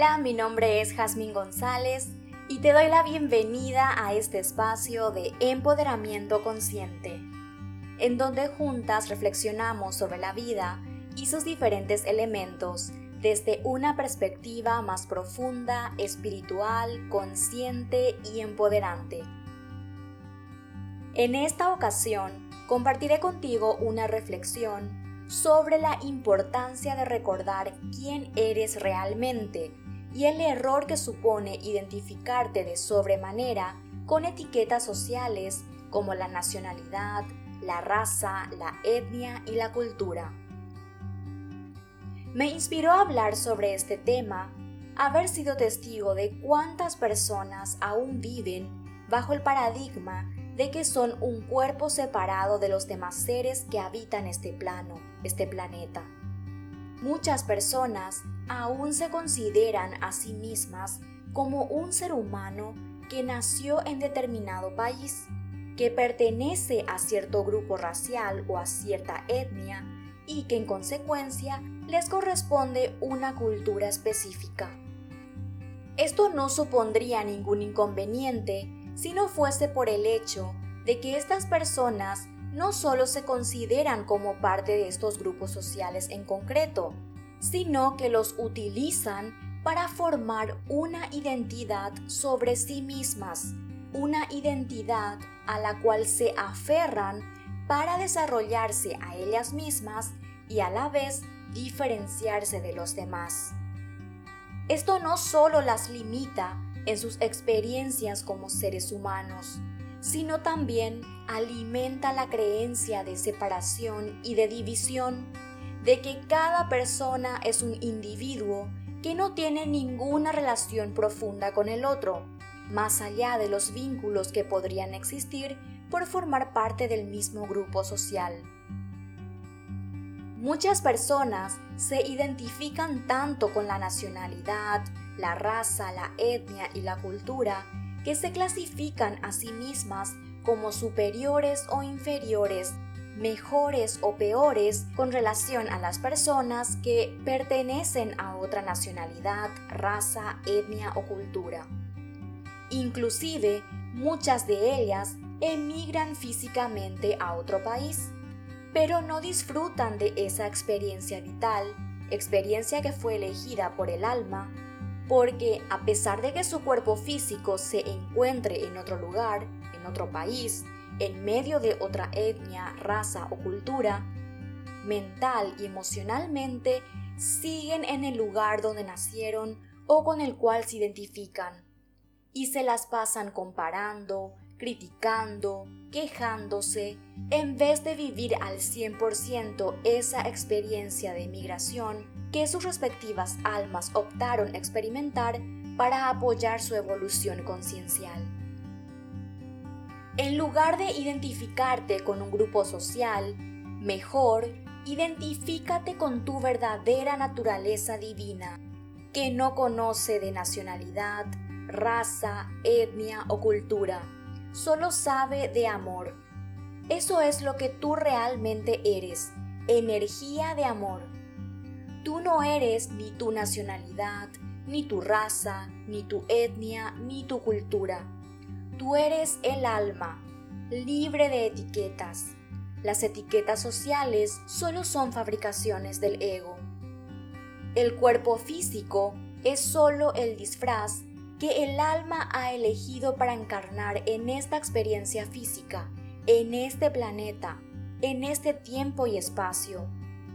Hola, mi nombre es Jazmín González y te doy la bienvenida a este espacio de empoderamiento consciente, en donde juntas reflexionamos sobre la vida y sus diferentes elementos desde una perspectiva más profunda, espiritual, consciente y empoderante. En esta ocasión, compartiré contigo una reflexión sobre la importancia de recordar quién eres realmente y el error que supone identificarte de sobremanera con etiquetas sociales como la nacionalidad, la raza, la etnia y la cultura. Me inspiró a hablar sobre este tema haber sido testigo de cuántas personas aún viven bajo el paradigma de que son un cuerpo separado de los demás seres que habitan este plano, este planeta. Muchas personas aún se consideran a sí mismas como un ser humano que nació en determinado país, que pertenece a cierto grupo racial o a cierta etnia y que en consecuencia les corresponde una cultura específica. Esto no supondría ningún inconveniente si no fuese por el hecho de que estas personas no solo se consideran como parte de estos grupos sociales en concreto, sino que los utilizan para formar una identidad sobre sí mismas, una identidad a la cual se aferran para desarrollarse a ellas mismas y a la vez diferenciarse de los demás. Esto no solo las limita en sus experiencias como seres humanos, sino también alimenta la creencia de separación y de división, de que cada persona es un individuo que no tiene ninguna relación profunda con el otro, más allá de los vínculos que podrían existir por formar parte del mismo grupo social. Muchas personas se identifican tanto con la nacionalidad, la raza, la etnia y la cultura, que se clasifican a sí mismas como superiores o inferiores, mejores o peores con relación a las personas que pertenecen a otra nacionalidad, raza, etnia o cultura. Inclusive, muchas de ellas emigran físicamente a otro país, pero no disfrutan de esa experiencia vital, experiencia que fue elegida por el alma porque a pesar de que su cuerpo físico se encuentre en otro lugar, en otro país, en medio de otra etnia, raza o cultura, mental y emocionalmente siguen en el lugar donde nacieron o con el cual se identifican, y se las pasan comparando, criticando, quejándose, en vez de vivir al 100% esa experiencia de migración que sus respectivas almas optaron experimentar para apoyar su evolución conciencial. En lugar de identificarte con un grupo social, mejor identifícate con tu verdadera naturaleza divina, que no conoce de nacionalidad, raza, etnia o cultura, solo sabe de amor. Eso es lo que tú realmente eres, energía de amor Tú no eres ni tu nacionalidad, ni tu raza, ni tu etnia, ni tu cultura. Tú eres el alma, libre de etiquetas. Las etiquetas sociales solo son fabricaciones del ego. El cuerpo físico es solo el disfraz que el alma ha elegido para encarnar en esta experiencia física, en este planeta, en este tiempo y espacio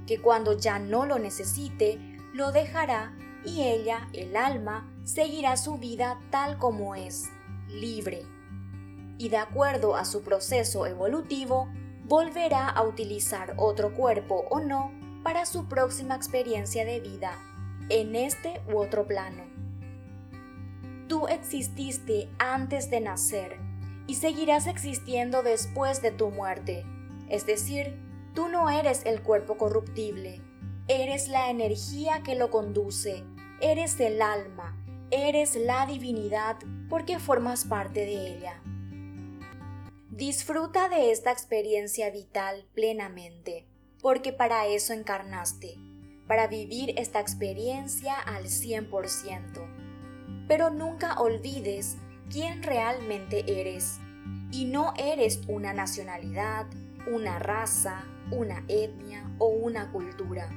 que cuando ya no lo necesite, lo dejará y ella, el alma, seguirá su vida tal como es, libre. Y de acuerdo a su proceso evolutivo, volverá a utilizar otro cuerpo o no para su próxima experiencia de vida, en este u otro plano. Tú exististe antes de nacer y seguirás existiendo después de tu muerte, es decir, Tú no eres el cuerpo corruptible, eres la energía que lo conduce, eres el alma, eres la divinidad porque formas parte de ella. Disfruta de esta experiencia vital plenamente, porque para eso encarnaste, para vivir esta experiencia al 100%. Pero nunca olvides quién realmente eres. Y no eres una nacionalidad, una raza, una etnia o una cultura.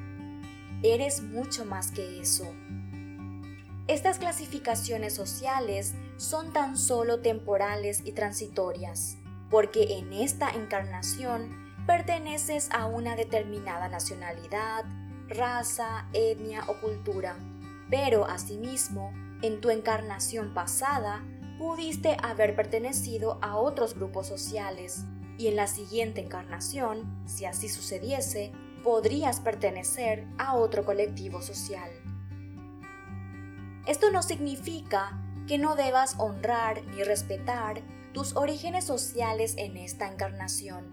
Eres mucho más que eso. Estas clasificaciones sociales son tan solo temporales y transitorias, porque en esta encarnación perteneces a una determinada nacionalidad, raza, etnia o cultura, pero asimismo, en tu encarnación pasada, pudiste haber pertenecido a otros grupos sociales, y en la siguiente encarnación, si así sucediese, podrías pertenecer a otro colectivo social. Esto no significa que no debas honrar ni respetar tus orígenes sociales en esta encarnación.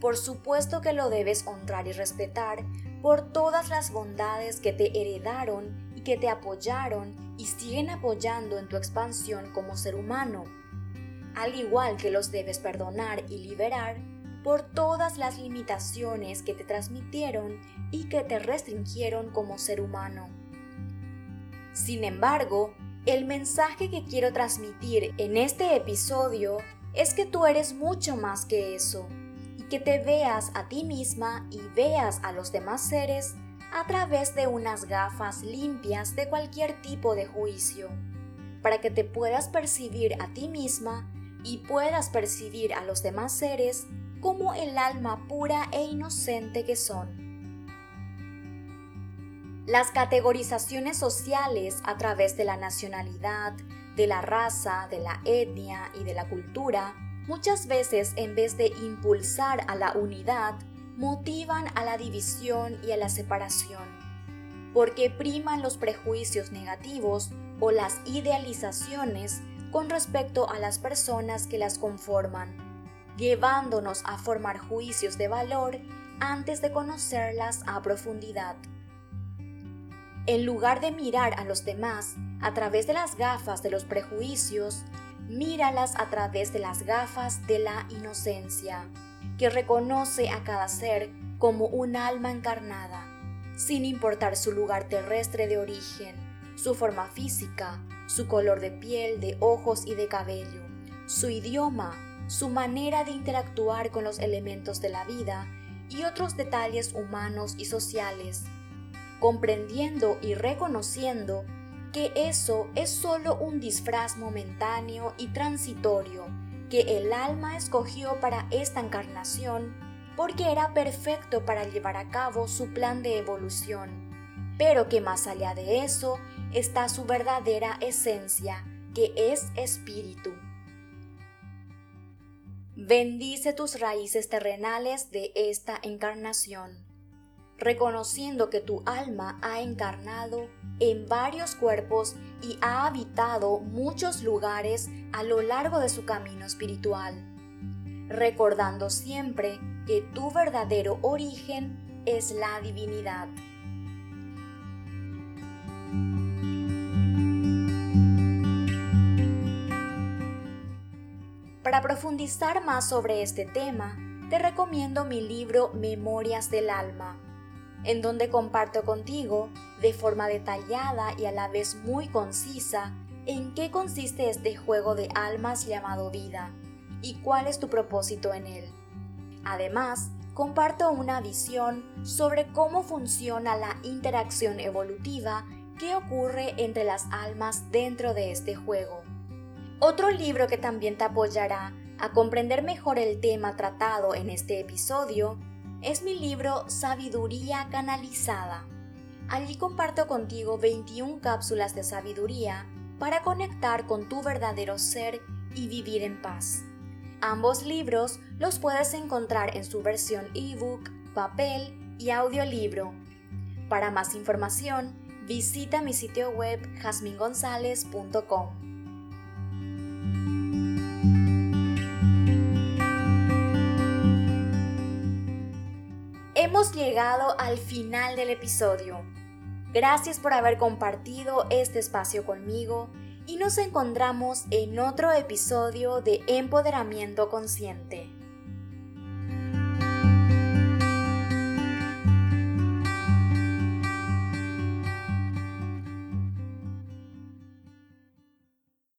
Por supuesto que lo debes honrar y respetar por todas las bondades que te heredaron y que te apoyaron y siguen apoyando en tu expansión como ser humano, al igual que los debes perdonar y liberar por todas las limitaciones que te transmitieron y que te restringieron como ser humano. Sin embargo, el mensaje que quiero transmitir en este episodio es que tú eres mucho más que eso y que te veas a ti misma y veas a los demás seres a través de unas gafas limpias de cualquier tipo de juicio, para que te puedas percibir a ti misma y puedas percibir a los demás seres como el alma pura e inocente que son. Las categorizaciones sociales a través de la nacionalidad, de la raza, de la etnia y de la cultura, muchas veces en vez de impulsar a la unidad, motivan a la división y a la separación, porque priman los prejuicios negativos o las idealizaciones con respecto a las personas que las conforman, llevándonos a formar juicios de valor antes de conocerlas a profundidad. En lugar de mirar a los demás a través de las gafas de los prejuicios, míralas a través de las gafas de la inocencia, que reconoce a cada ser como un alma encarnada, sin importar su lugar terrestre de origen, su forma física, su color de piel, de ojos y de cabello, su idioma, su manera de interactuar con los elementos de la vida y otros detalles humanos y sociales comprendiendo y reconociendo que eso es solo un disfraz momentáneo y transitorio que el alma escogió para esta encarnación porque era perfecto para llevar a cabo su plan de evolución, pero que más allá de eso está su verdadera esencia, que es espíritu. Bendice tus raíces terrenales de esta encarnación reconociendo que tu alma ha encarnado en varios cuerpos y ha habitado muchos lugares a lo largo de su camino espiritual, recordando siempre que tu verdadero origen es la divinidad. Para profundizar más sobre este tema, te recomiendo mi libro Memorias del Alma en donde comparto contigo, de forma detallada y a la vez muy concisa, en qué consiste este juego de almas llamado vida y cuál es tu propósito en él. Además, comparto una visión sobre cómo funciona la interacción evolutiva que ocurre entre las almas dentro de este juego. Otro libro que también te apoyará a comprender mejor el tema tratado en este episodio es mi libro Sabiduría Canalizada. Allí comparto contigo 21 cápsulas de sabiduría para conectar con tu verdadero ser y vivir en paz. Ambos libros los puedes encontrar en su versión ebook, papel y audiolibro. Para más información, visita mi sitio web jasmingonzalez.com. Hemos llegado al final del episodio. Gracias por haber compartido este espacio conmigo y nos encontramos en otro episodio de Empoderamiento Consciente.